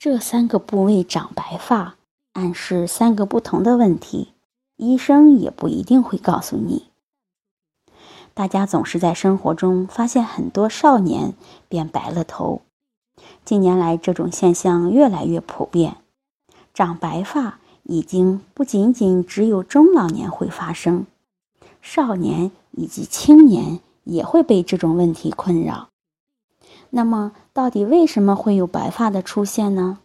这三个部位长白发，暗示三个不同的问题，医生也不一定会告诉你。大家总是在生活中发现很多少年变白了头，近年来这种现象越来越普遍，长白发已经不仅仅只有中老年会发生，少年以及青年也会被这种问题困扰。那么，到底为什么会有白发的出现呢？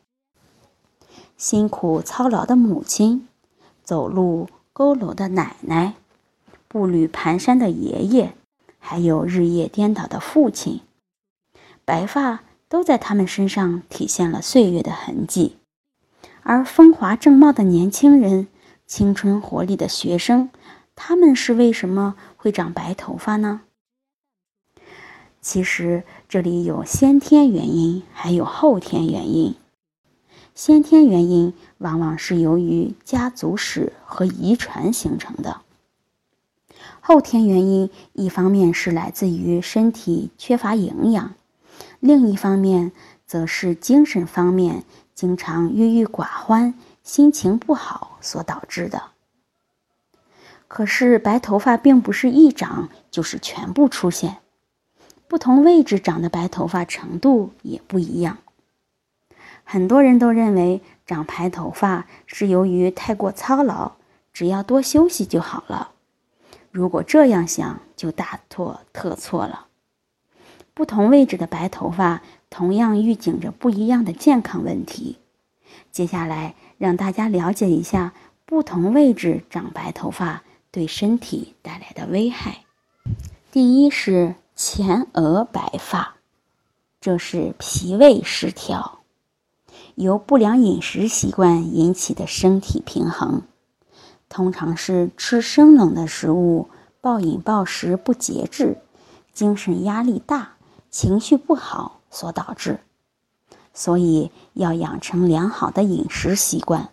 辛苦操劳的母亲，走路佝偻的奶奶，步履蹒跚的爷爷，还有日夜颠倒的父亲，白发都在他们身上体现了岁月的痕迹。而风华正茂的年轻人，青春活力的学生，他们是为什么会长白头发呢？其实这里有先天原因，还有后天原因。先天原因往往是由于家族史和遗传形成的。后天原因一方面是来自于身体缺乏营养，另一方面则是精神方面经常郁郁寡欢、心情不好所导致的。可是白头发并不是一长就是全部出现。不同位置长的白头发程度也不一样。很多人都认为长白头发是由于太过操劳，只要多休息就好了。如果这样想，就大错特错了。不同位置的白头发同样预警着不一样的健康问题。接下来，让大家了解一下不同位置长白头发对身体带来的危害。第一是。前额白发，这是脾胃失调，由不良饮食习惯引起的身体平衡，通常是吃生冷的食物、暴饮暴食不节制、精神压力大、情绪不好所导致。所以要养成良好的饮食习惯，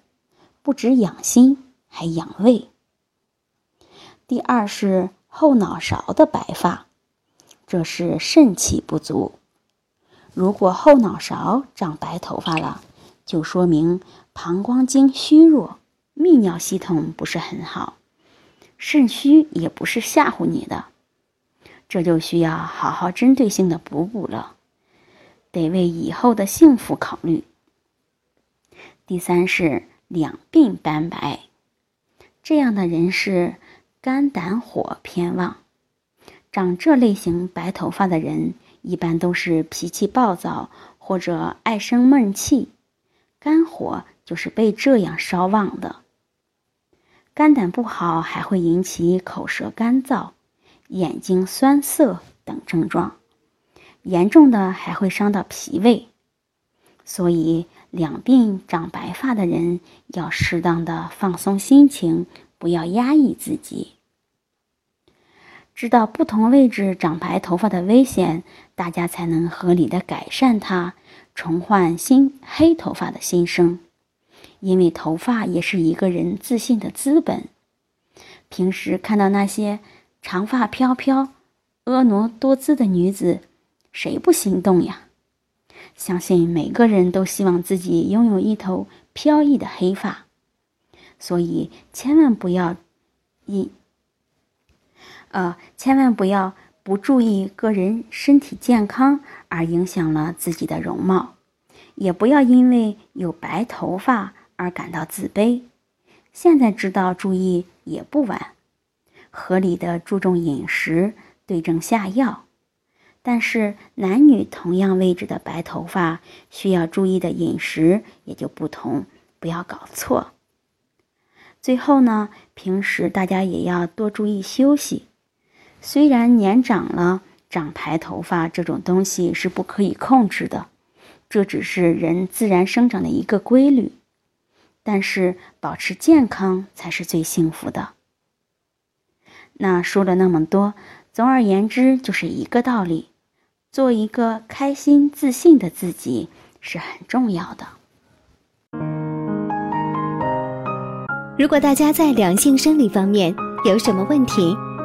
不止养心，还养胃。第二是后脑勺的白发。这是肾气不足。如果后脑勺长白头发了，就说明膀胱经虚弱，泌尿系统不是很好。肾虚也不是吓唬你的，这就需要好好针对性的补补了，得为以后的幸福考虑。第三是两鬓斑白，这样的人是肝胆火偏旺。长这类型白头发的人，一般都是脾气暴躁或者爱生闷气，肝火就是被这样烧旺的。肝胆不好还会引起口舌干燥、眼睛酸涩等症状，严重的还会伤到脾胃。所以，两鬓长白发的人要适当的放松心情，不要压抑自己。知道不同位置长白头发的危险，大家才能合理的改善它，重焕新黑头发的新生。因为头发也是一个人自信的资本。平时看到那些长发飘飘、婀娜多姿的女子，谁不心动呀？相信每个人都希望自己拥有一头飘逸的黑发，所以千万不要因。呃，千万不要不注意个人身体健康而影响了自己的容貌，也不要因为有白头发而感到自卑。现在知道注意也不晚，合理的注重饮食，对症下药。但是男女同样位置的白头发需要注意的饮食也就不同，不要搞错。最后呢，平时大家也要多注意休息。虽然年长了长白头发这种东西是不可以控制的，这只是人自然生长的一个规律。但是保持健康才是最幸福的。那说了那么多，总而言之就是一个道理：做一个开心、自信的自己是很重要的。如果大家在两性生理方面有什么问题，